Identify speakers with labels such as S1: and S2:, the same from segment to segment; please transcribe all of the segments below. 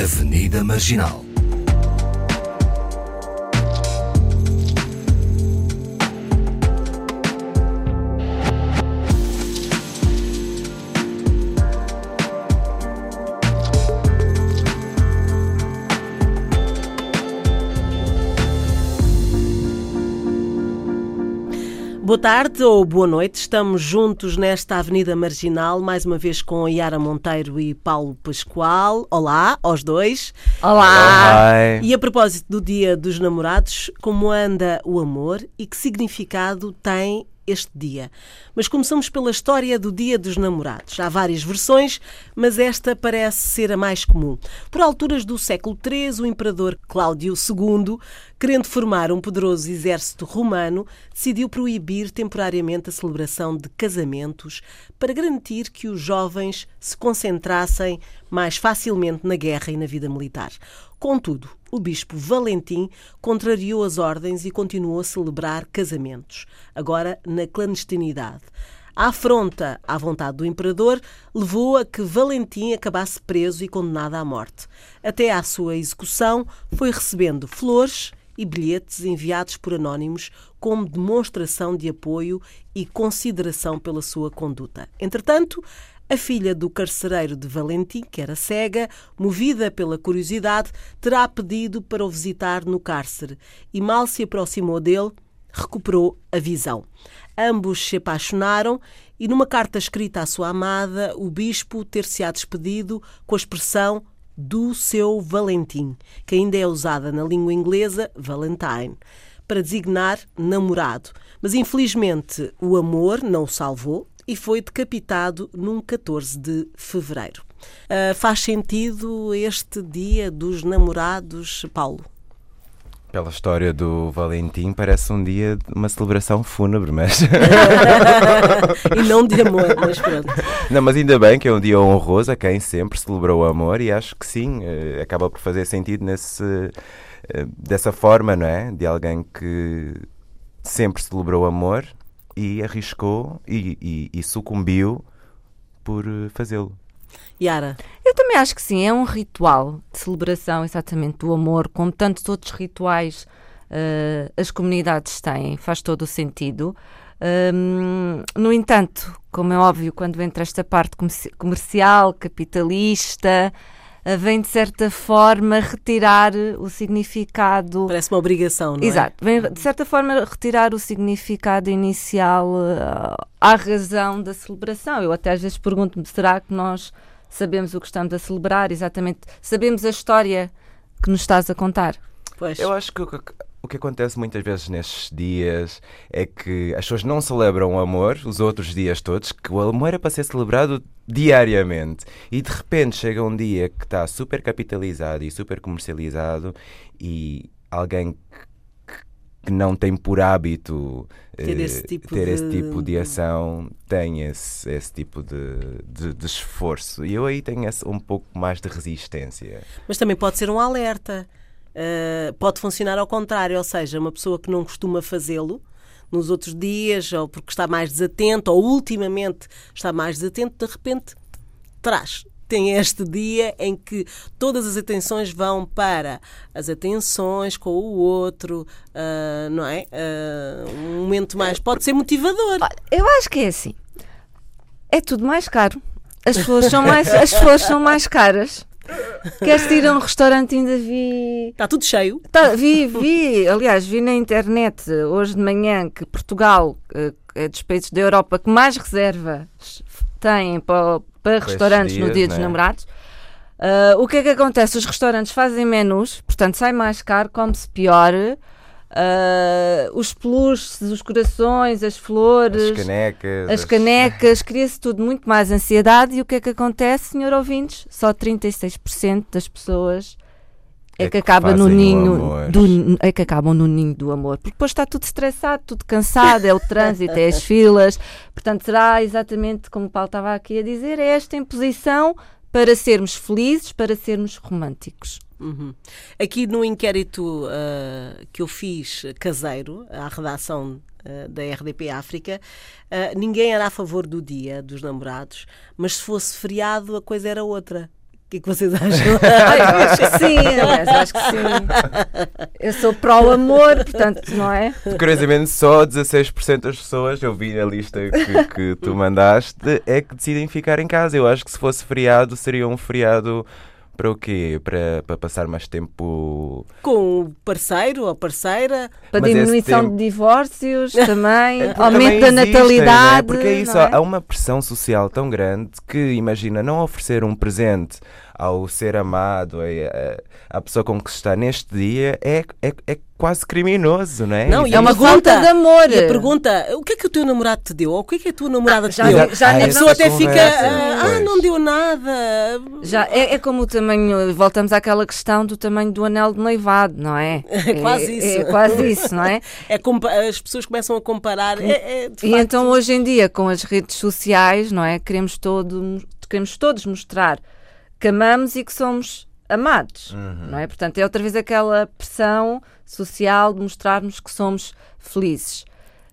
S1: Avenida Marginal.
S2: Boa tarde ou boa noite, estamos juntos nesta Avenida Marginal, mais uma vez com Yara Monteiro e Paulo Pascoal. Olá aos dois.
S3: Olá!
S2: E a propósito do Dia dos Namorados, como anda o amor e que significado tem este dia. Mas começamos pela história do Dia dos Namorados. Há várias versões, mas esta parece ser a mais comum. Por alturas do século III, o imperador Cláudio II, querendo formar um poderoso exército romano, decidiu proibir temporariamente a celebração de casamentos para garantir que os jovens se concentrassem mais facilmente na guerra e na vida militar. Contudo, o bispo Valentim contrariou as ordens e continuou a celebrar casamentos, agora na clandestinidade. A afronta à vontade do imperador levou a que Valentim acabasse preso e condenado à morte. Até à sua execução, foi recebendo flores e bilhetes enviados por anónimos como demonstração de apoio e consideração pela sua conduta. Entretanto, a filha do carcereiro de Valentim, que era cega, movida pela curiosidade, terá pedido para o visitar no cárcere e mal se aproximou dele, recuperou a visão. Ambos se apaixonaram e, numa carta escrita à sua amada, o bispo ter-se-á despedido com a expressão do seu Valentim, que ainda é usada na língua inglesa Valentine, para designar namorado. Mas infelizmente o amor não o salvou e foi decapitado num 14 de fevereiro. Uh, faz sentido este dia dos namorados, Paulo?
S3: Pela história do Valentim, parece um dia de uma celebração fúnebre, mas.
S2: e não de amor, mas pronto.
S3: Não, mas ainda bem que é um dia honroso a quem sempre celebrou o amor e acho que sim, eh, acaba por fazer sentido nesse, eh, dessa forma, não é? De alguém que sempre celebrou o amor e arriscou e, e, e sucumbiu por eh, fazê-lo.
S2: Yara?
S4: Eu também acho que sim, é um ritual de celebração exatamente do amor, como tantos outros rituais uh, as comunidades têm, faz todo o sentido. Um, no entanto, como é óbvio, quando entra esta parte comercial, capitalista, uh, vem de certa forma retirar o significado.
S2: Parece uma obrigação, não
S4: é? Exato, vem de certa forma retirar o significado inicial uh, à razão da celebração. Eu até às vezes pergunto-me: será que nós sabemos o que estamos a celebrar, exatamente, sabemos a história que nos estás a contar.
S3: Pois. Eu acho que o que acontece muitas vezes nestes dias é que as pessoas não celebram o amor os outros dias todos, que o amor é para ser celebrado diariamente. E de repente chega um dia que está super capitalizado e super comercializado e alguém que não tem por hábito
S2: ter esse tipo,
S3: ter
S2: de...
S3: esse tipo de ação tem esse, esse tipo de, de, de, esforço. E eu aí tenho esse, um pouco mais de resistência.
S2: Mas também pode ser um alerta. Uh, pode funcionar ao contrário, ou seja, uma pessoa que não costuma fazê-lo nos outros dias, ou porque está mais desatento, ou ultimamente está mais desatento, de repente traz tem este dia em que todas as atenções vão para as atenções com o outro, uh, não é? Uh, um momento mais. Pode ser motivador.
S4: Eu acho que é assim. É tudo mais caro. As flores são mais, as flores são mais caras. Queres ir a um restaurante? Ainda vi.
S2: Está tudo cheio?
S4: Tá, vi, vi. Aliás, vi na internet hoje de manhã que Portugal é dos países da Europa que mais reservas têm para, para restaurantes dias, no Dia dos né? Namorados. Uh, o que é que acontece? Os restaurantes fazem menus, portanto sai mais caro, come-se pior. Uh, os peluches, os corações, as flores,
S3: as canecas,
S4: as canecas, cria-se tudo muito mais ansiedade. E o que é que acontece, senhor ouvintes? Só 36% das pessoas é, é que, acaba no ninho do, é que acabam no ninho do amor, porque depois está tudo estressado, tudo cansado, é o trânsito, é as filas, portanto será exatamente como o Paulo estava aqui a dizer, é esta imposição para sermos felizes, para sermos românticos.
S2: Uhum. Aqui no inquérito uh, que eu fiz caseiro, à redação uh, da RDP África, uh, ninguém era a favor do dia dos namorados, mas se fosse feriado a coisa era outra que é que vocês acham?
S4: eu acho que sim, aliás, acho que sim. Eu sou pró-amor, portanto, não é?
S3: Curiosamente, só 16% das pessoas, eu vi a lista que, que tu mandaste, é que decidem ficar em casa. Eu acho que se fosse feriado, seria um feriado para o quê? Para, para passar mais tempo
S2: com o parceiro ou parceira?
S4: Para Mas diminuição tempo... de divórcios também, é, aumento da natalidade. Né?
S3: Porque é isso, é? há uma pressão social tão grande que imagina não oferecer um presente ao ser amado, a, a pessoa com que se está neste dia, é, é, é quase criminoso, não é?
S4: Não, e é uma falta de amor.
S2: E a pergunta, o que é que o teu namorado te deu? Ou o que é que a tua namorada ah, te já, deu? Já, a pessoa até fica, ah, ah, não deu nada.
S4: Já, é, é como o tamanho, voltamos àquela questão do tamanho do anel de noivado, não é?
S2: É quase isso.
S4: É, é quase isso, não é?
S2: é as pessoas começam a comparar. É, é
S4: e então hoje em dia, com as redes sociais, não é? Queremos, todo, queremos todos mostrar que amamos e que somos amados, uhum. não é? Portanto, é outra vez aquela pressão social de mostrarmos que somos felizes.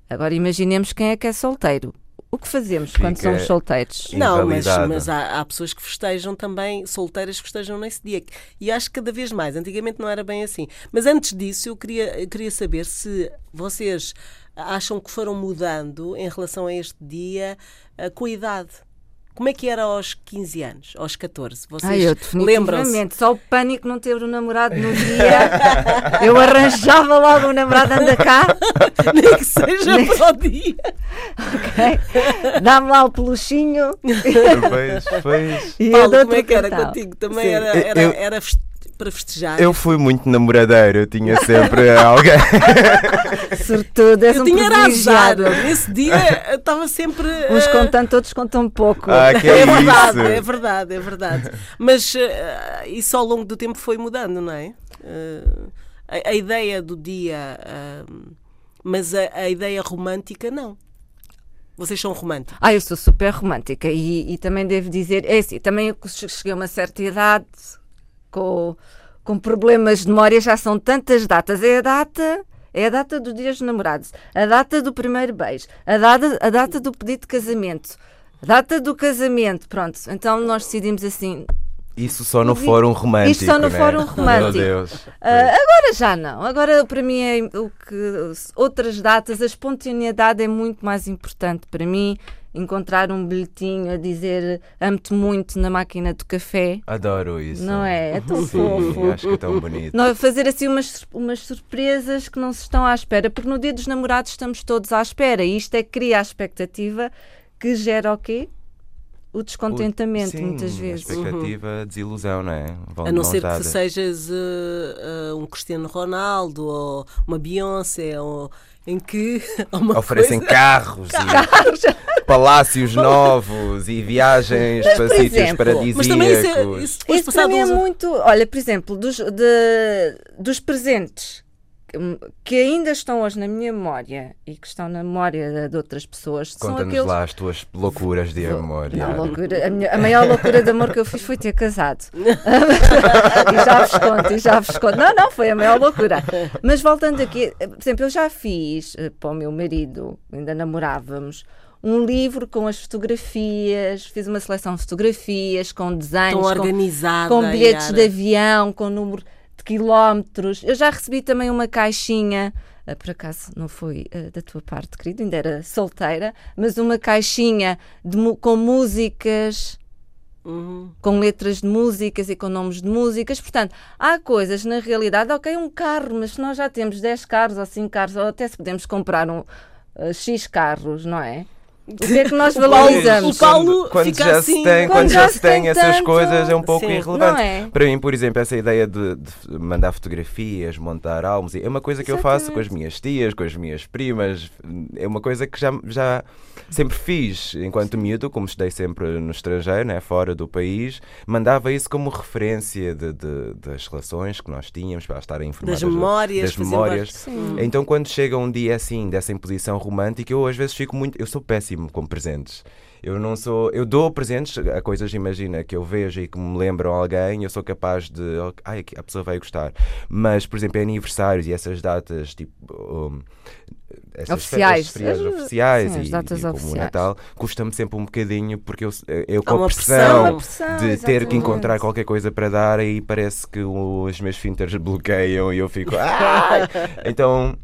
S4: Agora imaginemos quem é que é solteiro. O que fazemos Fica quando somos solteiros?
S2: Não, mas, mas há, há, pessoas que festejam também, solteiras que festejam nesse dia. E acho que cada vez mais. Antigamente não era bem assim. Mas antes disso, eu queria, eu queria saber se vocês acham que foram mudando em relação a este dia uh, com a idade. Como é que era aos 15 anos, aos 14? Vocês lembram-se?
S4: Só o pânico não ter o um namorado no dia. eu arranjava logo o um namorado, anda cá.
S2: Nem que seja Nem... para o dia.
S4: ok. Dá-me lá o peluchinho.
S3: Pois, pois.
S2: E Paulo, como é que era contigo? Também era, era, eu... era para festejar.
S3: Eu fui muito namoradeiro, eu tinha sempre alguém.
S4: Sobretudo, és
S2: eu
S4: um
S2: tinha azar. Nesse dia estava sempre.
S4: Uns uh... contando, outros contam pouco.
S3: Ah, que é,
S2: é
S3: verdade,
S2: é verdade, é verdade. Mas uh, isso ao longo do tempo foi mudando, não é? Uh, a, a, ideia do dia, mas a, a ideia romântica não. Vocês são românticos?
S4: Ah, eu sou super romântica e, e, também devo dizer, é assim, também cheguei a uma certa idade, com, com problemas de memória, já são tantas datas. É a data. É a data dos dias dos namorados, a data do primeiro beijo, a data, a data do pedido de casamento, a data do casamento. Pronto, então nós decidimos assim:
S3: isso só no fórum romântico.
S4: Isto só no
S3: né?
S4: fórum romântico. Meu Deus. Uh, agora já não. Agora para mim é o que outras datas, a espontaneidade é muito mais importante para mim encontrar um bilhetinho a dizer amo-te muito na máquina do café.
S3: Adoro isso.
S4: Não é? É tão
S3: Sim,
S4: fofo.
S3: Acho que é tão bonito.
S4: Não, fazer assim umas, umas surpresas que não se estão à espera, porque no dia dos namorados estamos todos à espera e isto é que cria a expectativa que gera o quê? O descontentamento,
S3: o, sim,
S4: muitas vezes.
S3: A expectativa, uhum. desilusão, não é?
S2: Vão a não ser que sejas uh, uh, um Cristiano Ronaldo ou uma Beyoncé ou em que
S3: oferecem
S2: coisa...
S3: carros, carros. E palácios novos e viagens mas, para sítios exemplo, paradisíacos. Mas também isso, é,
S4: isso, isso para mim é muito. Olha, por exemplo, dos, de, dos presentes que ainda estão hoje na minha memória e que estão na memória de outras pessoas
S3: Conta-nos
S4: aqueles...
S3: lá as tuas loucuras de amor.
S4: Não, loucura, a, minha, a, maior loucura de amor que eu fiz foi ter casado. e já vos conto, e já vos conto. Não, não, foi a maior loucura. Mas voltando aqui, por exemplo, eu já fiz eh, para o meu marido, ainda namorávamos, um livro com as fotografias, fiz uma seleção de fotografias, com desenhos,
S2: com,
S4: com bilhetes de avião, com número quilómetros. Eu já recebi também uma caixinha, uh, por acaso não foi uh, da tua parte, querido, ainda era solteira, mas uma caixinha de, com músicas. Uhum. Com letras de músicas e com nomes de músicas, portanto, há coisas na realidade, ok, um carro, mas se nós já temos 10 carros ou 5 carros, ou até se podemos comprar um, uh, X carros, não é? O que é que nós valorizamos?
S2: O Paulo
S3: quando
S2: fica
S3: já
S2: assim,
S3: se tem, quando, quando já, se tem, essas tanto... coisas é um pouco Sim, irrelevante.
S4: É?
S3: Para mim, por exemplo, essa ideia de, de, mandar fotografias, montar álbuns, é uma coisa que Exatamente. eu faço com as minhas tias, com as minhas primas, é uma coisa que já, já sempre fiz enquanto miúdo, como estudei sempre no estrangeiro, né, fora do país, mandava isso como referência de, de das relações que nós tínhamos para estar informados
S2: das memórias.
S3: Das memórias. Então, quando chega um dia assim, dessa imposição romântica, eu às vezes fico muito. Eu sou péssimo péssimo com presentes. Eu não sou. Eu dou presentes a coisas, imagina, que eu vejo e que me lembram alguém, eu sou capaz de. Ai, a pessoa vai gostar. Mas, por exemplo, aniversários e essas datas, tipo. Um,
S4: essas oficiais,
S3: férias oficiais sim, e, datas e como oficiais. o Natal, custa-me sempre um bocadinho porque eu, eu com a pressão, pressão, de exatamente. ter que encontrar qualquer coisa para dar e parece que os meus finters bloqueiam e eu fico. então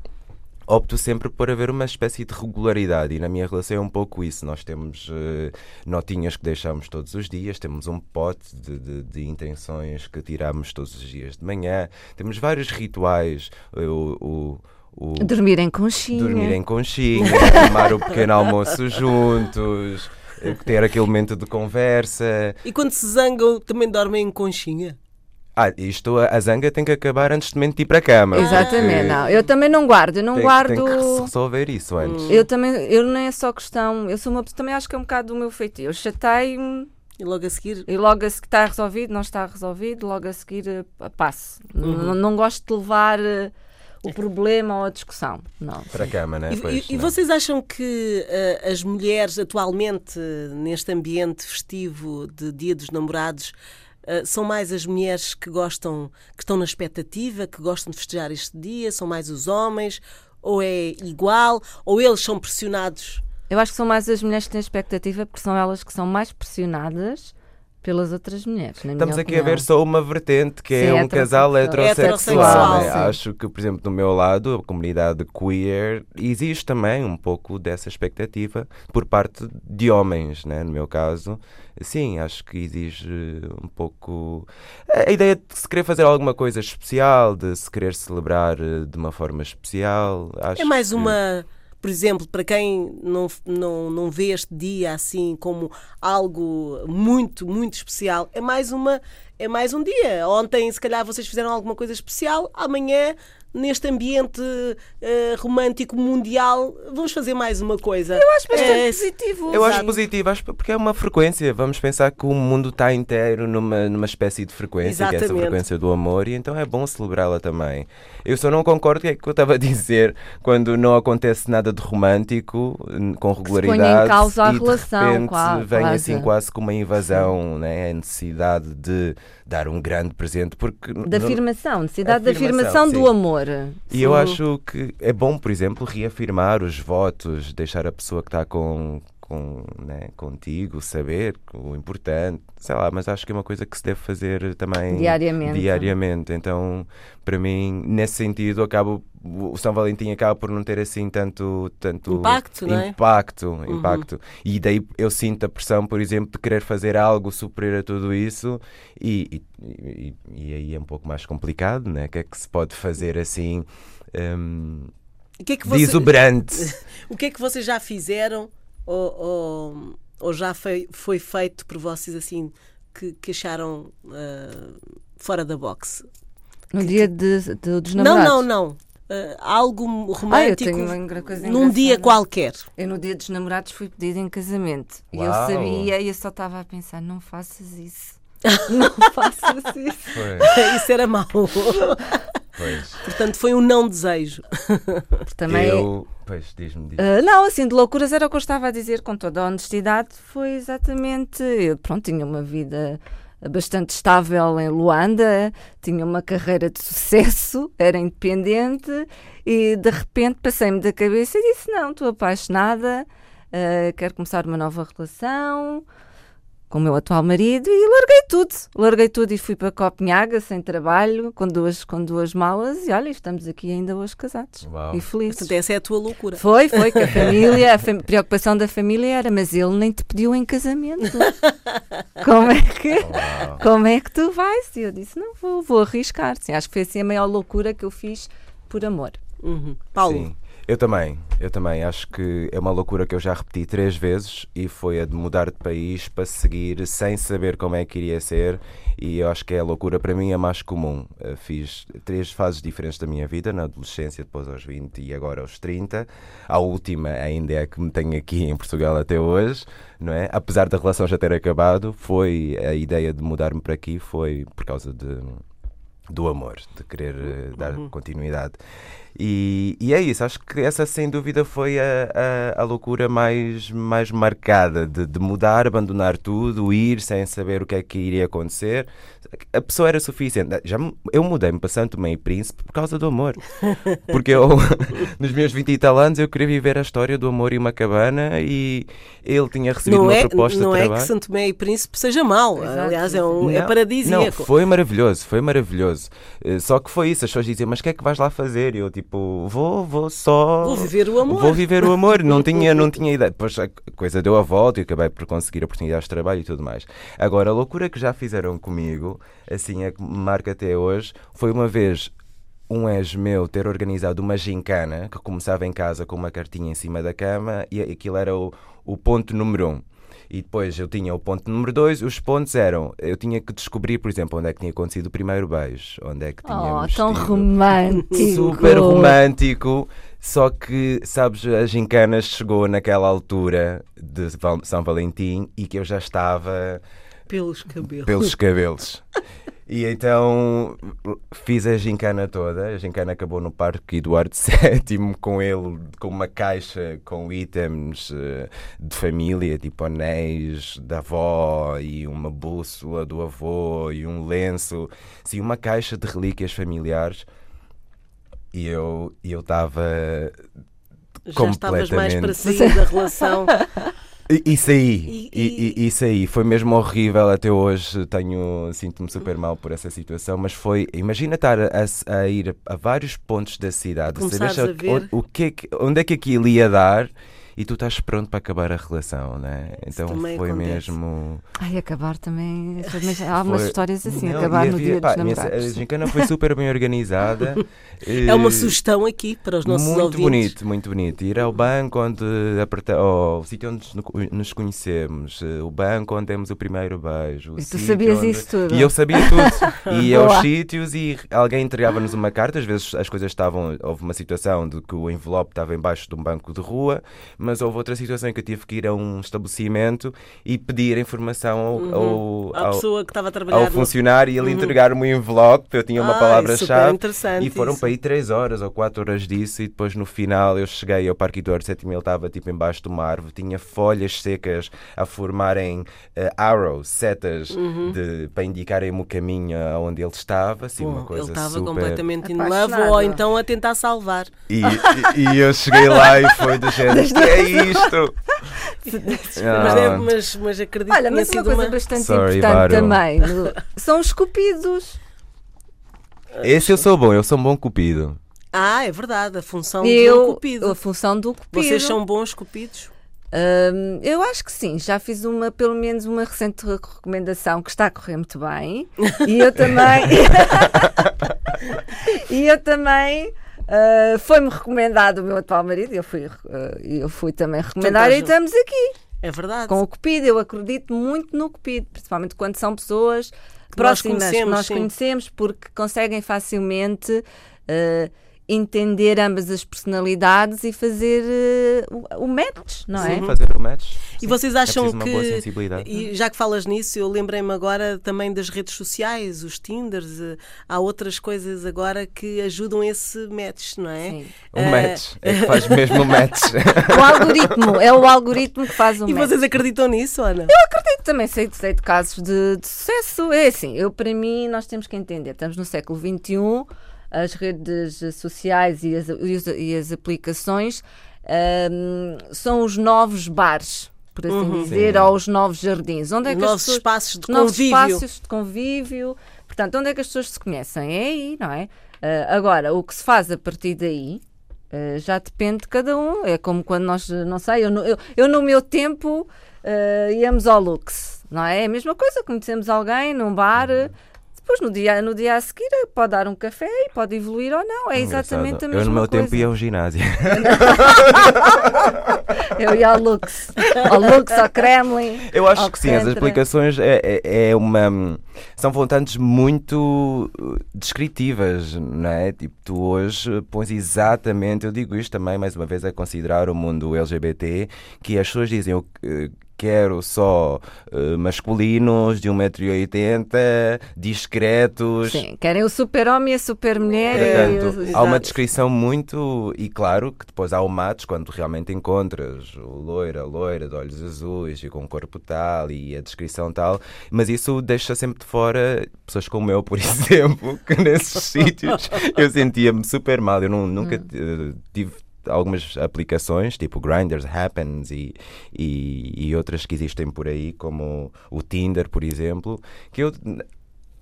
S3: opto sempre por haver uma espécie de regularidade e na minha relação é um pouco isso. Nós temos uh, notinhas que deixamos todos os dias, temos um pote de, de, de, intenções que tiramos todos os dias de manhã, temos vários rituais. o, o o
S4: dormir em conchinha.
S3: Dormir em conchinha, tomar o pequeno almoço juntos, eh, ter aquele momento de conversa.
S2: E quando se zangam, também dormem em conchinha?
S3: Ah, isto, a zanga tem que acabar antes de mente ir para a cama.
S4: Exatamente, não. Eu também não guardo, eu não
S3: tem,
S4: guardo.
S3: Tem que resolver isso antes.
S4: Eu também, eu não é só questão, eu sou uma também acho que é um bocado do meu feitiço. Eu chatei-me.
S2: E logo a seguir?
S4: E logo a seguir está resolvido, não está resolvido, logo a seguir uh, passo. Uhum. Não, não gosto de levar. Uh, o problema ou a discussão. Não.
S3: Para a cama, né?
S2: E,
S3: pois,
S2: e, e vocês acham que uh, as mulheres atualmente, neste ambiente festivo de Dia dos Namorados, Uh, são mais as mulheres que gostam, que estão na expectativa, que gostam de festejar este dia? São mais os homens? Ou é igual? Ou eles são pressionados?
S4: Eu acho que são mais as mulheres que têm expectativa, porque são elas que são mais pressionadas pelas outras mulheres.
S3: Estamos aqui
S4: opinião.
S3: a ver só uma vertente que é Sim, é um casal heterossexual. Né? Acho que, por exemplo, do meu lado, a comunidade queer, existe também um pouco dessa expectativa por parte de homens, né? no meu caso. Sim, acho que exige um pouco a ideia de se querer fazer alguma coisa especial, de se querer celebrar eh, de uma forma especial. Acho
S2: é mais
S3: que...
S2: uma por exemplo, para quem não, não, não vê este dia assim como algo muito, muito especial, é mais uma é mais um dia. Ontem, se calhar, vocês fizeram alguma coisa especial, amanhã neste ambiente uh, romântico mundial, vamos fazer mais uma coisa.
S4: Eu acho bastante é, positivo.
S3: Eu acho positivo, acho porque é uma frequência. Vamos pensar que o mundo está inteiro numa, numa espécie de frequência, Exatamente. que é essa frequência do amor, e então é bom celebrá-la também. Eu só não concordo com o que eu estava a dizer quando não acontece nada de romântico, com regularidade.
S4: Se em causa a
S3: e
S4: relação,
S3: de repente
S4: quase.
S3: vem assim quase como uma invasão, né? a necessidade de dar um grande presente. Porque
S4: da afirmação, necessidade da afirmação, do amor.
S3: E eu acho que é bom, por exemplo, reafirmar os votos, deixar a pessoa que está com, com, né, contigo saber o importante, sei lá, mas acho que é uma coisa que se deve fazer também
S4: diariamente.
S3: diariamente. Então, para mim, nesse sentido, acabo o São Valentim acaba por não ter assim tanto, tanto
S2: impacto, não é?
S3: impacto, uhum. impacto. E daí eu sinto a pressão, por exemplo, de querer fazer algo superior a tudo isso e, e, e, e aí é um pouco mais complicado, né? O que é que se pode fazer assim um, que é que você...
S2: o que é que vocês já fizeram ou, ou, ou já foi, foi feito por vocês assim que, que acharam uh, fora da box?
S4: No que, dia de, de, dos namorados?
S2: Não, não, não uh, algo romântico ah, num dia qualquer.
S4: Eu no dia dos namorados fui pedido em casamento. Uau. E eu sabia e eu só estava a pensar, não faças isso. não faças isso.
S2: isso era mau. Pois. Portanto, foi um não desejo.
S4: Também,
S3: eu... Pois, diz-me. Diz
S4: uh, não, assim, de loucuras era o que eu estava a dizer com toda a honestidade. Foi exatamente. Eu, pronto, tinha uma vida bastante estável em Luanda, tinha uma carreira de sucesso, era independente e de repente passei-me da cabeça e disse: Não, estou apaixonada, uh, quero começar uma nova relação com o meu atual marido e larguei tudo. Larguei tudo e fui para Copenhaga sem trabalho, com duas, com duas malas e olha, estamos aqui ainda hoje casados Uau. e felizes.
S2: Portanto, essa é a tua loucura.
S4: Foi, foi, que a família, a fam preocupação da família era, mas ele nem te pediu em casamento. como é que, como é que tu vais? E eu disse, não, vou, vou arriscar. Sim, acho que foi assim a maior loucura que eu fiz por amor.
S2: Uhum. Paulo.
S3: Sim. Eu também, eu também. Acho que é uma loucura que eu já repeti três vezes e foi a de mudar de país para seguir sem saber como é que iria ser. E eu acho que é a loucura para mim a mais comum. Eu fiz três fases diferentes da minha vida, na adolescência, depois aos 20 e agora aos 30. A última ainda é que me tenho aqui em Portugal até hoje, não é? Apesar da relação já ter acabado, foi a ideia de mudar-me para aqui foi por causa de do amor, de querer uh, dar uhum. continuidade. E, e, é isso, acho que essa sem dúvida foi a, a, a loucura mais, mais marcada de, de, mudar, abandonar tudo, ir sem saber o que é que iria acontecer. A pessoa era suficiente. Já, eu mudei-me para Santo Meio Príncipe por causa do amor. Porque eu, nos meus 20 e tal anos, eu queria viver a história do amor e uma cabana e ele tinha recebido
S2: não
S3: uma
S2: é,
S3: proposta
S2: não
S3: de
S2: é
S3: trabalho.
S2: que Santo Meio Príncipe seja mau, aliás, é, um, é
S3: não,
S2: é paradisíaco.
S3: Não, foi maravilhoso, foi maravilhoso. Eh, só que foi isso, as pessoas diziam, mas o que é que vais lá fazer? E eu, tipo, vou, vou só.
S2: Vou viver o amor.
S3: Vou viver o amor. Não tinha, não tinha ideia. Depois a coisa deu a volta e acabei por conseguir oportunidades de trabalho e tudo mais. Agora, a loucura que já fizeram comigo, assim, é que me marca até hoje, foi uma vez um ex meu ter organizado uma gincana que começava em casa com uma cartinha em cima da cama e aquilo era o, o ponto número um. E depois eu tinha o ponto número dois, os pontos eram, eu tinha que descobrir, por exemplo, onde é que tinha acontecido o primeiro beijo, onde é que tínhamos
S4: Oh, tão romântico!
S3: Super romântico, só que, sabes, a Gincanas chegou naquela altura de São Valentim e que eu já estava...
S2: Pelos cabelos.
S3: Pelos cabelos. E então fiz a gincana toda. A gincana acabou no Parque Eduardo VII com ele, com uma caixa com itens uh, de família, tipo anéis da avó e uma bússola do avô e um lenço. Sim, uma caixa de relíquias familiares. E eu estava.
S2: Já estavas mais para sair da relação.
S3: Isso aí, e, e... isso aí, foi mesmo horrível até hoje. Tenho, sinto-me super mal por essa situação, mas foi, imagina estar a, a ir a vários pontos da cidade,
S2: saber
S3: o, o que, onde é que aquilo ia dar e tu estás pronto para acabar a relação, né? Então foi acontece. mesmo.
S4: Ai, acabar também. Há umas foi... histórias assim, não, acabar no dia pá, dos namorados.
S3: A gincana foi super bem organizada.
S2: é uma sugestão aqui para os nossos
S3: muito
S2: ouvintes.
S3: Muito bonito, muito bonito. Ir ao banco onde aperta... oh, o sítio onde nos conhecemos, eh, o banco onde temos o primeiro beijo.
S4: E tu sabias
S3: onde...
S4: isso tudo?
S3: E eu sabia tudo. e aos sítios e alguém entregava-nos uma carta, às vezes as coisas estavam. Houve uma situação de que o envelope estava embaixo de um banco de rua mas houve outra situação em que eu tive que ir a um estabelecimento e pedir informação ao,
S2: uhum. ao, ao, pessoa que estava a trabalhar
S3: ao funcionário e ele uhum. entregar-me um envelope, eu tinha uma palavra-chave e foram
S2: isso.
S3: para aí 3 horas ou 4 horas disso e depois no final eu cheguei ao Parque Eduardo VII ele estava tipo embaixo de uma árvore, tinha folhas secas a formarem uh, arrows, setas
S2: uhum.
S3: de, para indicarem-me o caminho aonde ele estava, assim,
S2: Bom,
S3: uma coisa
S2: ele estava
S3: super...
S2: completamente in love ou então a tentar salvar.
S3: E, e, e eu cheguei lá e foi do género, é isto?
S2: mas, é, mas, mas acredito
S4: Olha, mas uma coisa uma... bastante Sorry, importante também são os cupidos.
S3: Esse eu sou bom, eu sou um bom cupido.
S2: Ah, é verdade, a função
S4: eu,
S2: do cupido.
S4: A função do cupido.
S2: Vocês são bons cupidos?
S4: Um, eu acho que sim, já fiz uma, pelo menos uma recente recomendação que está a correr muito bem. E eu também. e eu também Uh, Foi-me recomendado o meu atual marido, eu fui, uh, eu fui também recomendar e estamos aqui.
S2: É verdade.
S4: Com o Cupido, eu acredito muito no Cupido, principalmente quando são pessoas que próximas nós conhecemos, que nós conhecemos porque conseguem facilmente uh, entender ambas as personalidades e fazer uh, o, match, não é?
S3: Sim, fazer o match.
S2: E vocês é acham é que. E já que falas nisso, eu lembrei-me agora também das redes sociais, os Tinders, uh, há outras coisas agora que ajudam esse match, não é? Sim.
S3: O uh, match, é que faz mesmo o match.
S4: o algoritmo, é o algoritmo que faz o
S2: e
S4: match.
S2: E vocês acreditam nisso, Ana?
S4: Eu acredito também, sei, sei de casos de, de sucesso. É assim, eu para mim, nós temos que entender, estamos no século XXI as redes sociais e as, e as aplicações um, são os novos bares por assim uhum. dizer, Sim. ou os novos jardins. Onde é que
S2: novos
S4: pessoas,
S2: espaços de
S4: novos
S2: convívio.
S4: espaços de convívio. Portanto, onde é que as pessoas se conhecem? É aí, não é? Uh, agora, o que se faz a partir daí uh, já depende de cada um. É como quando nós, não sei, eu, eu, eu no meu tempo uh, íamos ao Lux, não é? É a mesma coisa, conhecemos alguém num bar. Uhum depois, no dia, no dia a seguir, pode dar um café e pode evoluir ou não. É exatamente a mesma coisa.
S3: Eu, no meu
S4: coisa.
S3: tempo, ia ao ginásio.
S4: eu ia ao Lux. Ao Lux, ao Kremlin.
S3: Eu acho que sim, as explicações é, é, é, uma. São vontades muito uh, descritivas, não é? Tipo, tu hoje pões exatamente. Eu digo isto também, mais uma vez, a considerar o mundo LGBT, que as pessoas dizem quero só uh, masculinos de 1,80m, discretos.
S4: Sim, querem o super-homem e a super-mulher.
S3: Portanto, há uma descrição muito. E claro que depois há o matos quando realmente encontras o loira, a loira de olhos azuis e com o corpo tal e a descrição tal, mas isso deixa sempre de fora pessoas como eu, por exemplo, que nesses sítios eu sentia-me super mal. Eu não, nunca hum. tive algumas aplicações, tipo Grinders, Happens e, e, e, outras que existem por aí, como o Tinder, por exemplo, que eu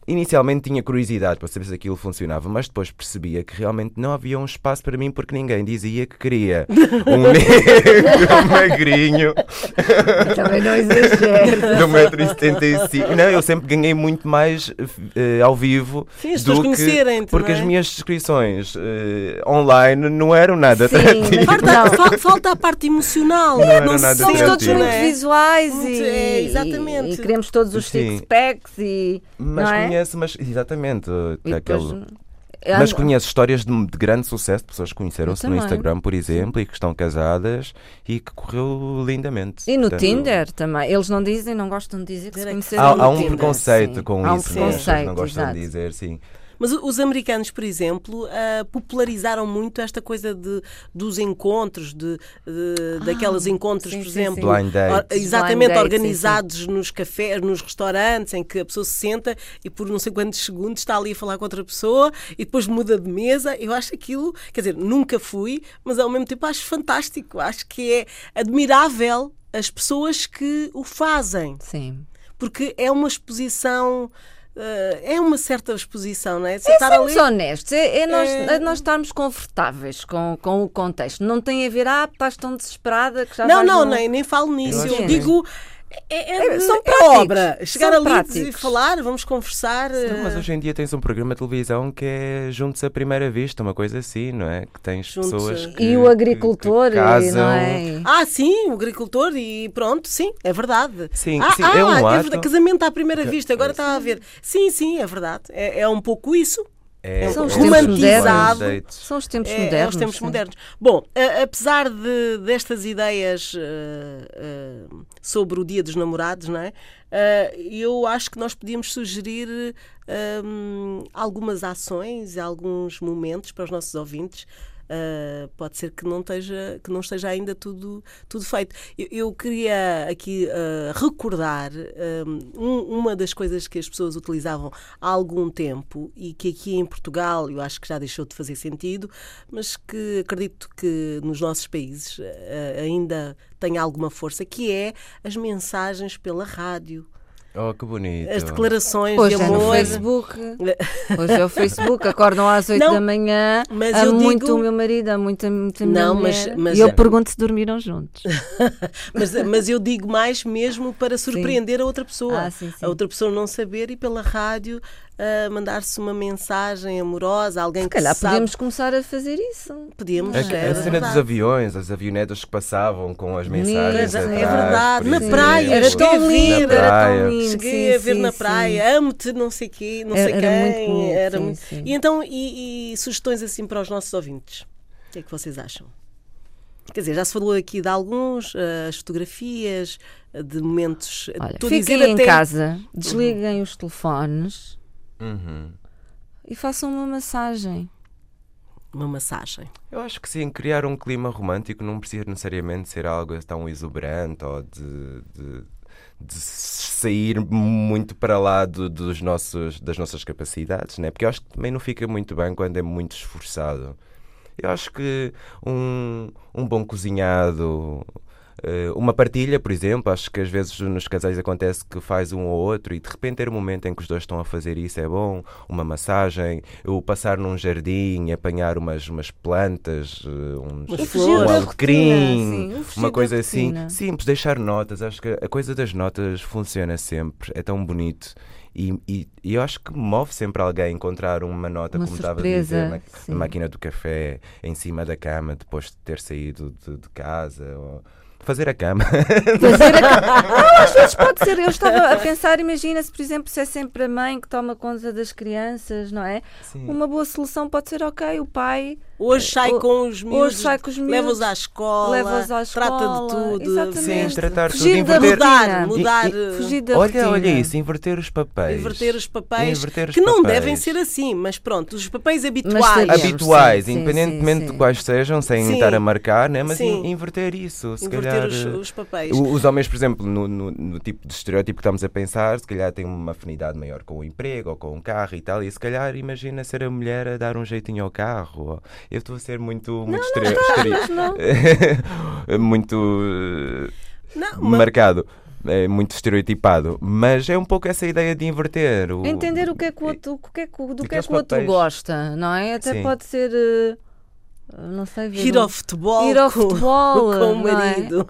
S3: Inicialmente tinha curiosidade para saber se aquilo funcionava, mas depois percebia que realmente não havia um espaço para mim porque ninguém dizia que queria um negro magrinho.
S4: Também não exagero.
S3: De 1,75m. Não, eu sempre ganhei muito mais uh, ao vivo.
S2: Sim, as do que,
S3: Porque
S2: é?
S3: as minhas descrições uh, online não eram nada Sim, atrativas.
S2: Falta, falta, a parte emocional.
S3: Não, não nada
S4: somos todos muito visuais muito, e,
S2: é, exatamente.
S4: E, e queremos todos os six-packs e.
S3: Mas
S4: não
S3: é? Conhece, mas exatamente. Aquele... Mas conheço histórias de, de, grande sucesso, pessoas que conheceram-se no Instagram, por exemplo, e que estão casadas e que correu lindamente.
S4: E no Portanto, Tinder também. Eles não dizem, não gostam de dizer que se conheceram
S3: há, há um
S4: Tinder,
S3: preconceito
S4: sim.
S3: com
S4: há um
S3: isso.
S4: Preconceito,
S3: não gostam
S4: exato.
S3: de dizer, sim.
S2: Mas os americanos, por exemplo, uh, popularizaram muito esta coisa de, dos encontros, de, de ah, daqueles encontros,
S4: sim,
S2: por
S4: sim,
S2: exemplo,
S3: Blind dates.
S2: exatamente
S4: Blind
S2: organizados
S4: dates,
S2: nos cafés, nos restaurantes, em que a pessoa se senta e por não sei quantos segundos está ali a falar com outra pessoa e depois muda de mesa. Eu acho aquilo, quer dizer, nunca fui, mas ao mesmo tempo acho fantástico, acho que é admirável as pessoas que o fazem.
S4: Sim.
S2: Porque é uma exposição é uma certa exposição, não é?
S4: Se é estar ali... honestos, é, é, nós, é... nós estarmos confortáveis com, com o contexto. Não tem a ver, ah, estás tão desesperada que já
S2: Não, não,
S4: no...
S2: nem, nem falo nisso. Eu, eu digo é, é,
S4: é, são
S2: é obra. Chegar
S4: são
S2: ali
S4: práticos.
S2: e falar, vamos conversar.
S3: Sim, mas hoje em dia tens um programa de televisão que é Juntos à Primeira Vista, uma coisa assim, não é? Que tens juntos pessoas que.
S4: E o agricultor, que, que casam. não é?
S2: Ah, sim, o agricultor, e pronto, sim, é verdade.
S3: Sim,
S2: ah,
S3: sim
S2: ah,
S3: é um
S2: é
S3: ato.
S2: verdade, casamento à primeira vista, agora estava a ver. Sim, sim, é verdade. É, é um pouco isso.
S3: É,
S4: são
S3: os
S4: romantizado. Tempos são os tempos
S2: é,
S4: modernos.
S2: É os tempos sim. modernos. Bom, a, apesar de, destas ideias uh, uh, sobre o Dia dos Namorados, não é? Uh, eu acho que nós podíamos sugerir um, algumas ações, alguns momentos para os nossos ouvintes Uh, pode ser que não esteja, que não esteja ainda tudo, tudo feito. Eu, eu queria aqui uh, recordar um, uma das coisas que as pessoas utilizavam há algum tempo e que aqui em Portugal eu acho que já deixou de fazer sentido, mas que acredito que nos nossos países uh, ainda tem alguma força, que é as mensagens pela rádio.
S3: Oh, que bonito.
S2: As declarações
S4: Hoje
S2: de amor.
S4: É no Facebook. Hoje é o Facebook. Acordam às 8
S2: não,
S4: da manhã.
S2: Mas eu digo...
S4: muito o meu marido, amo muito, muito a minha
S2: não. Mas, mas...
S4: E eu pergunto se dormiram juntos.
S2: mas, mas eu digo mais mesmo para surpreender
S4: sim.
S2: a outra pessoa.
S4: Ah, sim, sim.
S2: A outra pessoa não saber e pela rádio uh, mandar-se uma mensagem amorosa, alguém
S4: se
S2: que
S4: calhar
S2: sabe...
S4: podíamos começar a fazer isso.
S2: Podíamos.
S3: A,
S2: é,
S3: a cena dos aviões, as avionetas que passavam com as mensagens.
S2: é
S3: atrás,
S2: verdade, na praia.
S4: Era tão lindo, era tão lindo.
S2: Cheguei
S4: sim,
S2: a ver
S4: sim,
S2: na
S4: sim.
S2: praia, amo-te, não sei quê, não
S4: Era-
S2: sei
S4: era
S2: quem.
S4: muito bonito,
S2: era
S4: sim,
S2: muito-
S4: sim.
S2: E então, e, e sugestões assim para os nossos ouvintes? O que é que vocês acham? Quer dizer, já se falou aqui de alguns, eh, as fotografias, eh, de momentos.
S4: Olha,
S2: estou a
S4: fiquem
S2: dizer
S4: em
S2: até-
S4: casa, desliguem os telefones
S3: Uhum.
S4: e façam uma massagem.
S2: Uma massagem.
S3: Eu acho que sim, criar um clima romântico não precisa necessariamente ser algo tão exuberante ou de, de, de sair muito para lá do- dos nossos, das nossas capacidades, né? porque eu acho que também não fica muito bem quando é muito esforçado. Eu acho que um, um bom cozinhado, uma partilha, por exemplo, acho que às vezes nos casais acontece que faz um ou outro e de repente ter um momento em que os dois estão a fazer isso é bom, uma massagem, o passar num jardim, apanhar umas, umas plantas, eh, uns, um alecrim, uma coisa assim, simples, deixar notas, acho que a coisa das notas funciona sempre, é tão bonito. E, e- e eu acho que move sempre alguém encontrar uma nota,
S4: Uma
S3: como estava a dizer, na, na máquina do café, em cima da cama, depois de ter saído de, de casa. Ou fazer a cama.
S4: Fazer a... Não, às vezes pode ser. Eu estava a pensar, imagina-se, por exemplo, se é sempre a mãe que toma conta das crianças, não é?
S3: Sim.
S4: Uma boa solução pode ser, ok, o pai
S2: Hoje sai com os miúdos,
S4: hoje sai com os miúdos
S2: leva-os à escola,
S4: leva-os à escola,
S2: trata de tudo.
S4: exatamente.
S3: Sim, tratar
S4: Fugir
S3: tudo,
S4: da
S3: inverter-
S2: mudar,
S4: rotina.
S2: mudar,
S3: E- e-
S4: Fugir da
S3: Olha, olha
S4: rotina.
S3: isso, inverter os papéis.
S2: Inverter os papéis,
S3: Inverter os
S2: que não
S3: papéis.
S2: devem ser assim, mas pronto, os papéis
S4: sabemos.
S2: habituais.
S3: habituais,
S4: Sim,
S3: independentemente
S4: sim, sim.
S3: de quais sejam, sem
S2: Sim.
S3: estar a marcar, né? mas inverter isso. Se
S2: Inverter
S3: calhar,
S2: os, os papéis.
S3: Os homens, por exemplo, no, no- no tipo de estereótipo que estamos a pensar, se calhar têm uma afinidade maior com o emprego ou com o carro e tal, e se calhar imagina ser a mulher a dar um jeitinho ao carro. Eu estou a ser muito, muito estereo- estere-
S4: não.
S3: muito eh,
S2: Não,
S3: marcado. É muito estereotipado, mas é um pouco essa ideia de inverter. O...
S4: Entender o que é que o outro, o que é que, do que é que o outro
S3: papéis.
S4: gosta, não é? Até
S3: Sim.
S4: pode ser. eh, não sei ver.
S2: Ir
S4: um-
S2: ao futebol,
S4: Ir ao
S2: com,
S4: futebol,
S2: com o
S4: não é?
S2: marido.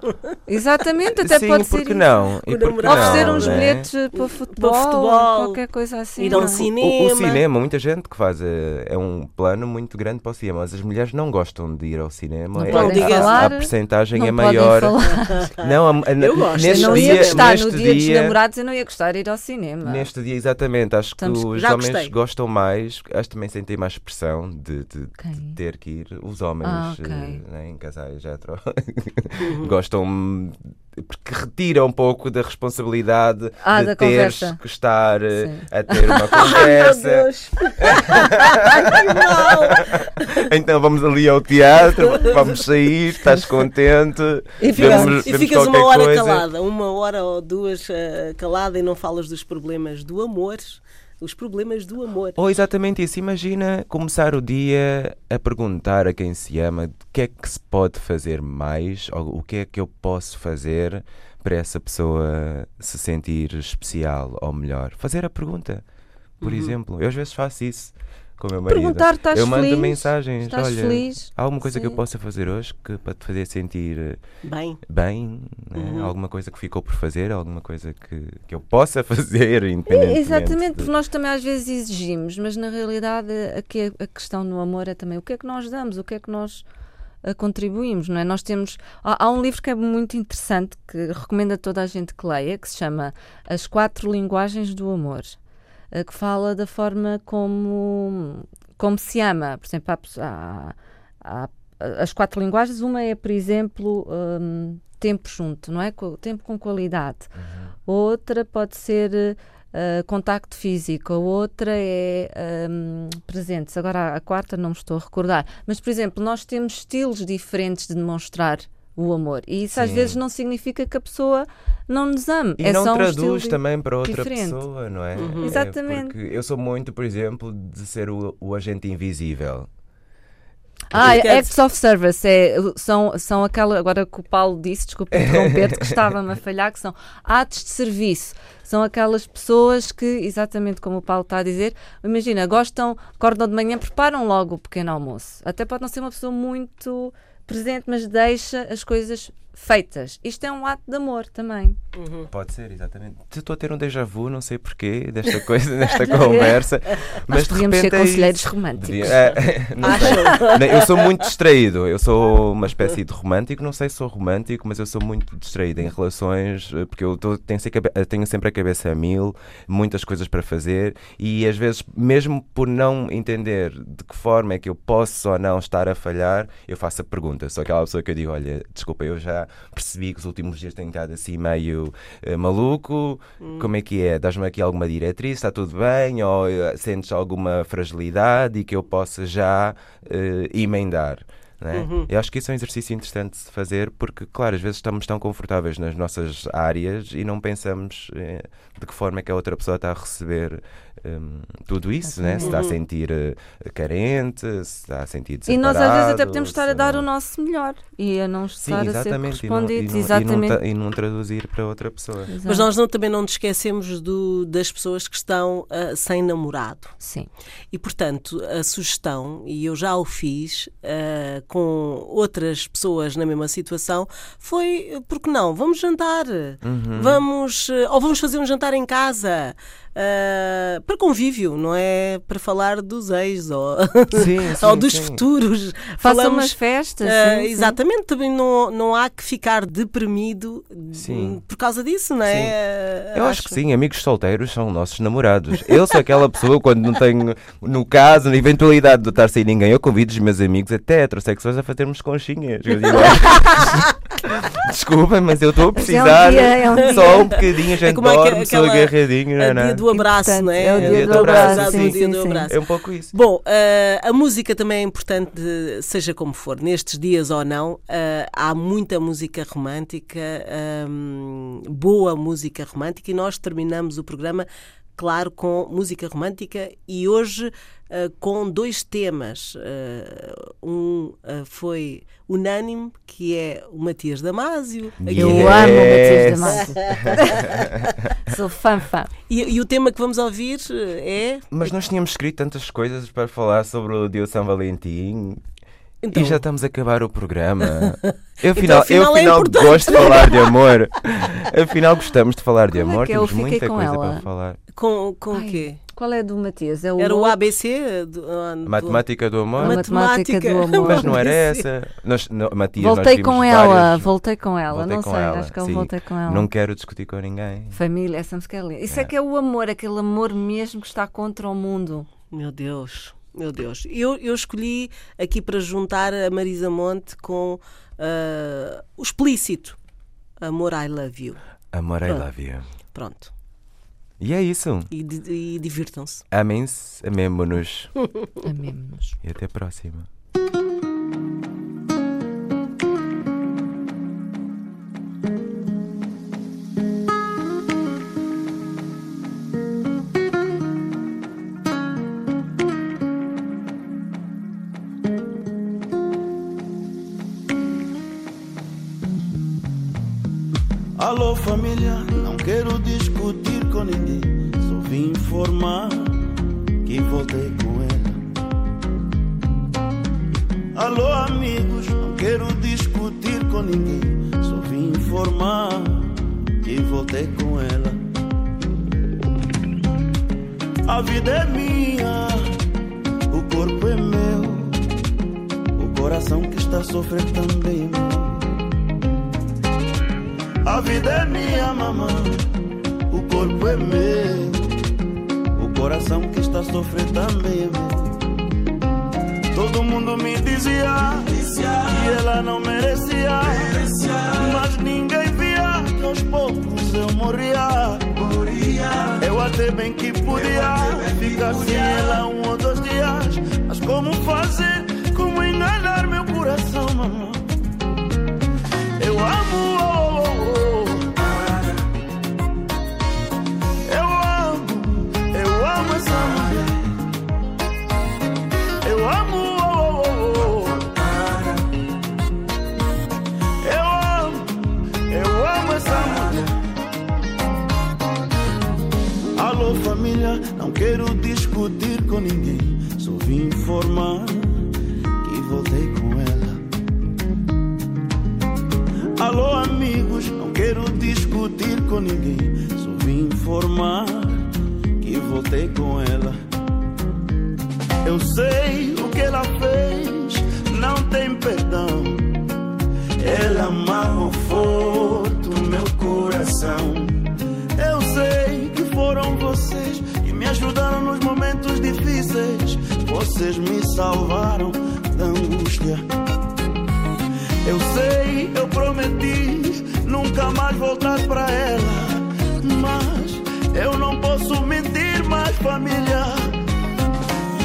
S4: Exatamente, até
S3: Sim,
S4: pode ser
S3: porque não? E
S2: O
S3: porque.
S4: Oferecer
S3: não,
S4: uns
S3: né?
S4: bilhetes para futebol,
S2: futebol,
S4: qualquer coisa assim.
S2: ir ao
S4: não é?
S2: cinema.
S3: O, o cinema, muita gente que faz eh, é um plano muito grande para o cinema, mas as mulheres não gostam de ir ao cinema.
S4: Não
S3: é,
S2: podem
S3: a-
S2: falar,
S3: a percentagem
S4: não
S3: é maior. Não, a- a-
S2: Eu gosto.
S3: Neste
S4: Eu não
S3: dia,
S4: ia gostar no
S3: neste
S4: dia, dos
S3: dia-
S4: namorados, eu não ia gostar de ir ao cinema.
S3: Neste dia, exatamente, acho
S4: Estamos-
S3: que os homens
S2: gostei.
S3: gostam mais, acho que também sentem mais pressão de, de- de ter que ir. Os homens
S4: Ah, ok.
S3: eh, né, em casais hetero gostam porque retira um pouco da responsabilidade
S4: Ah,
S3: de
S4: da
S3: teres
S4: conversa.
S3: que estar eh,
S4: Sim.
S3: a ter uma
S2: Meu
S3: conversa.
S2: Deus. Ai, que mal.
S3: então vamos ali ao teatro, vamos sair, estás contente.
S2: E ficas,
S3: vemos-
S2: e ficas uma hora
S3: coisa.
S2: calada, uma hora ou duas eh, calada e não falas dos problemas do amor. Os problemas do amor.
S3: Ou exatamente isso, imagina começar o dia a perguntar a quem se ama o que é que se pode fazer mais, ou o que é que eu posso fazer para essa pessoa se sentir especial ou melhor. Fazer a pergunta, por exemplo. Eu às vezes faço isso com o meu marido.
S4: Perguntar, estás
S3: eu mando
S4: feliz?
S3: mensagens,
S4: Estás
S3: olha,
S4: feliz?
S3: há alguma coisa que eu
S4: Sim.
S3: possa fazer hoje que para te fazer sentir eh,
S2: Bem,
S3: bem, né?
S2: Uhum.
S3: alguma coisa que ficou por fazer, alguma coisa que, que eu possa fazer,
S4: É,
S3: independentemente.
S4: Exatamente,
S3: de-
S4: porque nós também às vezes exigimos, mas na realidade aqui a questão no amor é também o que é que nós damos, o que é que nós ah, contribuímos, não é? Nós temos. Há, há um livro que é muito interessante que recomendo a toda a gente que leia, que se chama As Quatro Linguagens do Amor, que fala da forma como, como se ama. Por exemplo, há há- há- as quatro linguagens, uma é, por exemplo, hum, tempo junto, não é? Tempo com qualidade. Outra pode ser uh, contacto físico, a outra é hum, presentes. Agora, a quarta não me estou a recordar. Mas, por exemplo, nós temos estilos diferentes de demonstrar o amor. E isso às
S3: Sim.
S4: vezes não significa que a pessoa não nos ame.
S3: E
S4: é
S3: não
S4: só um
S3: traduz também para outra
S4: diferente.
S3: pessoa, não é?
S2: Uhum.
S3: É,
S4: Exatamente.
S3: Porque eu sou muito, por exemplo, de ser o, o agente invisível.
S4: Ah,
S2: dizer-
S4: acts of service é, são, são aquela, agora que o Paulo disse, desculpa interromper-te, que estava-me a falhar, que são atos de serviço. São aquelas pessoas que, exatamente como o Paulo está a dizer, imagina, gostam, acordam de manhã, preparam logo o pequeno almoço. Até pode não ser uma pessoa muito presente, mas deixa as coisas feitas. Isto é um ato de amor também.
S3: Pode ser, exatamente. Estou a ter um déjà vu, não sei porquê, desta coisa, desta conversa.
S4: Nós
S3: Mas de
S4: podíamos ser
S3: repente é
S4: conselheiros
S3: isso.
S4: românticos.
S3: Devia- é, não sei. Eu sou muito distraído. Eu sou uma espécie de romântico. Não sei se sou romântico, mas eu sou muito distraído em relações, eh, porque eu tô- tenho, sempre a cabe- tenho sempre a cabeça a mil, muitas coisas para fazer e às vezes, mesmo por não entender de que forma é que eu posso ou não estar a falhar, eu faço a pergunta. Sou aquela pessoa que eu digo: olha, desculpa, eu já percebi que os últimos dias tenho estado assim meio eh, maluco. Como é que é? Dás-me aqui alguma diretriz? Está tudo bem? Ou eh, sentes alguma fragilidade e que eu possa já eh, emendar? né? Eu acho que isso é um exercício interessante de se fazer porque, claro, às vezes estamos tão confortáveis nas nossas áreas e não pensamos eh, de que forma é que a outra pessoa está a receber hum, tudo isso, né? se está a sentir eh, carente, se está a sentir
S4: E nós às vezes até
S3: desamparado,
S4: podemos estar a dar
S3: não-
S4: o nosso melhor e a não
S3: Sim,
S4: estar a ser
S3: exatamente. e não-
S4: correspondidos.
S3: E não, e não
S4: exatamente.
S3: ta- e não traduzir para outra pessoa.
S2: mas
S4: Exato.
S2: nós não, também não nos esquecemos do- das pessoas que estão ah, sem namorado.
S4: Sim.
S2: E, portanto, a sugestão, e eu já o fiz ah, com outras pessoas na mesma situação, foi, por que não? Vamos jantar.
S3: Uhum.
S2: Vamos, ou vamos fazer um jantar em casa. Uh, para convívio, não é para falar dos ex ou,
S3: sim, sim,
S2: ou dos
S3: sim.
S2: futuros.
S4: Faça Falamos, umas festas. Uh,
S2: exatamente, também não, não há que ficar deprimido por causa disso, não
S3: é? Eu acho, acho que sim, amigos solteiros são nossos namorados. Eu sou aquela pessoa quando não tenho, no caso, na eventualidade de estar sem ninguém, eu convido os meus amigos até heterossexuais a fazermos conchinhas. Desculpa, mas eu estou a precisar. É um dia, é um só um bocadinho, a gente é dorme, sou agarradinho.
S2: É o dia do abraço, não é?
S4: É o dia, do, abraço.
S2: Sim, dia do abraço.
S3: É um pouco isso.
S2: Bom, uh, a música também é importante, seja como for, nestes dias ou não. Uh, há muita música romântica, um, boa música romântica, e nós terminamos o programa claro, com música romântica e hoje uh, com dois temas. Uh, um uh, foi unânime, que é o Matias Damasio.
S4: Eu yes. amo o Matias Damasio. Sou fã, fã.
S2: E, e, o tema que vamos ouvir é.
S3: Mas nós tínhamos escrito tantas coisas para falar sobre o dia São Valentim. Então... E já estamos a acabar o programa. Eu, afinal, então, eu, afinal é gosto de falar de amor. afinal, gostamos de falar de
S4: Como
S3: é amor.
S4: É
S3: Temos muita
S4: coisa
S3: ela? para falar.
S2: Com, com o quê?
S4: Qual é do Matias? É o
S2: era o ABC? Do,
S3: uh, do... Matemática do amor?
S4: A matemática do amor.
S3: Mas não era essa. Nós, não, Matias,
S4: voltei com
S3: ela,
S4: várias... voltei com ela. Voltei não
S3: com
S4: sei,
S3: ela.
S4: acho que eu voltei com ela.
S3: Não quero discutir com ninguém.
S4: Família, essa música é linda. Isso é. é que é o amor, aquele amor mesmo que está contra o mundo.
S2: Meu Deus. Meu Deus. Eu, eu escolhi aqui para juntar a Marisa Monte com uh, o explícito. Amor, I love you.
S3: Amor, Pronto. I love you.
S2: Pronto.
S3: E é isso.
S2: E, e divirtam-se.
S3: Amem-se, amemo-nos.
S4: Amemo-nos.
S3: E até a próxima.
S1: Ninguém. Só vim informar que voltei com ela. A vida é minha, o corpo é meu, o coração que está sofrendo também é meu. A vida é minha mamãe, o corpo é meu, o coração que está sofrendo também é meu. Todo mundo me dizia que ela não merecia, mas ninguém via que aos poucos eu morria. Eu até bem que podia ficar sem ela um ou dois dias, mas como fazer, como enganar meu coração, mamãe? Eu amo Alô, amigos, não quero discutir com ninguém, só vim informar que voltei com ela. Eu sei o que ela fez, não tem perdão. Ela amarrou forte o meu coração. Eu sei que foram vocês me ajudaram nos momentos difíceis. Vocês me salvaram da angústia. Eu sei, eu prometi nunca mais voltar para ela. Mas eu não posso mentir mais, família.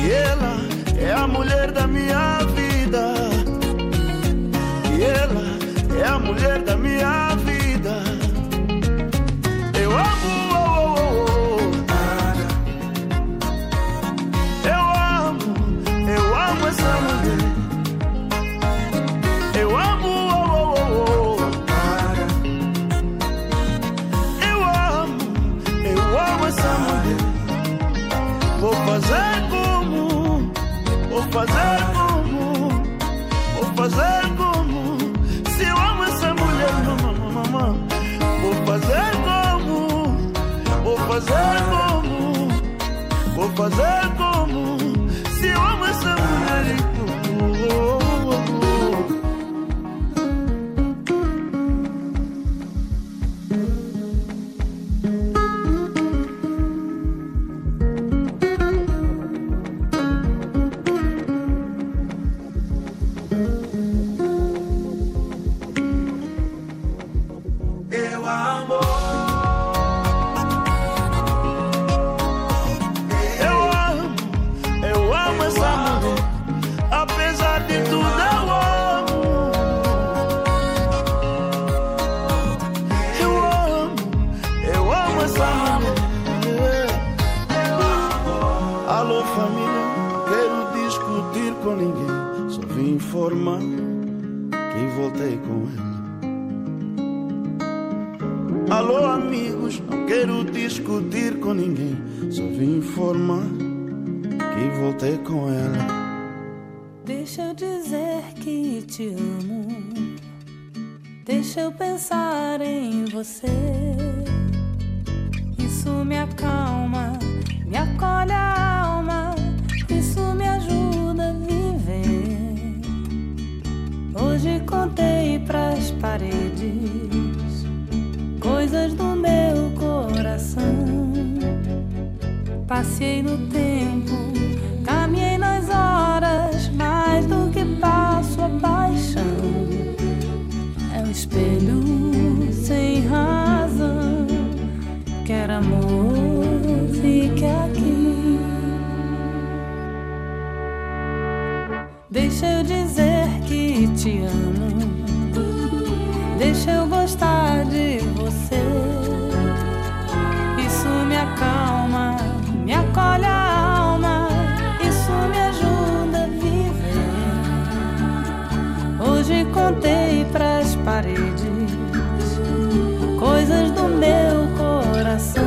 S1: E ela é a mulher da minha vida. E ela é a mulher da minha fazer como? Se eu amo essa mulher, vou fazer como? Vou fazer como?
S5: Vou fazer com ela. Deixa eu dizer que te amo. Deixa eu pensar em você. Isso me acalma, me acolhe a alma. Isso me ajuda a viver. Hoje contei pras paredes coisas do meu coração. Passei no tempo horas, mais do que passo a paixão. É um espelho sem razão, quer amor, fique aqui. Deixa eu dizer que te amo, deixa eu gostar de Hoje contei pras paredes coisas do meu coração.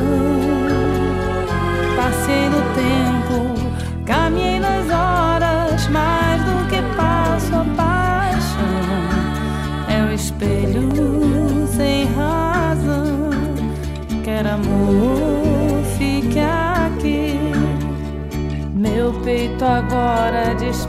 S5: Passei no tempo, caminhei nas horas, mais do que passo a paixão. É o espelho sem razão, quer amor, fique meu peito agora
S6: dispara,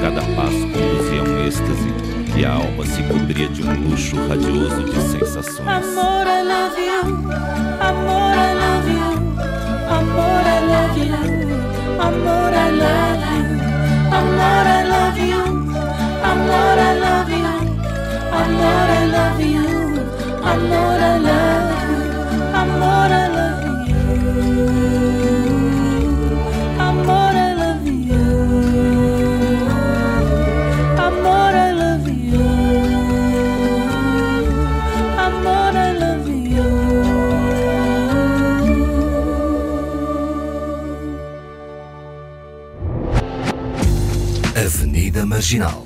S6: Cada passo conduzia um êxtase e a alma se cobria de um luxo radioso de sensações.
S5: Amor, I love you. Amor, I love you. Amor, I love you. Amor, I love you. Amor, I love you. Amor, I love you. Amor, I love you. Amor, I love you. Amor, I love you.
S7: Marginal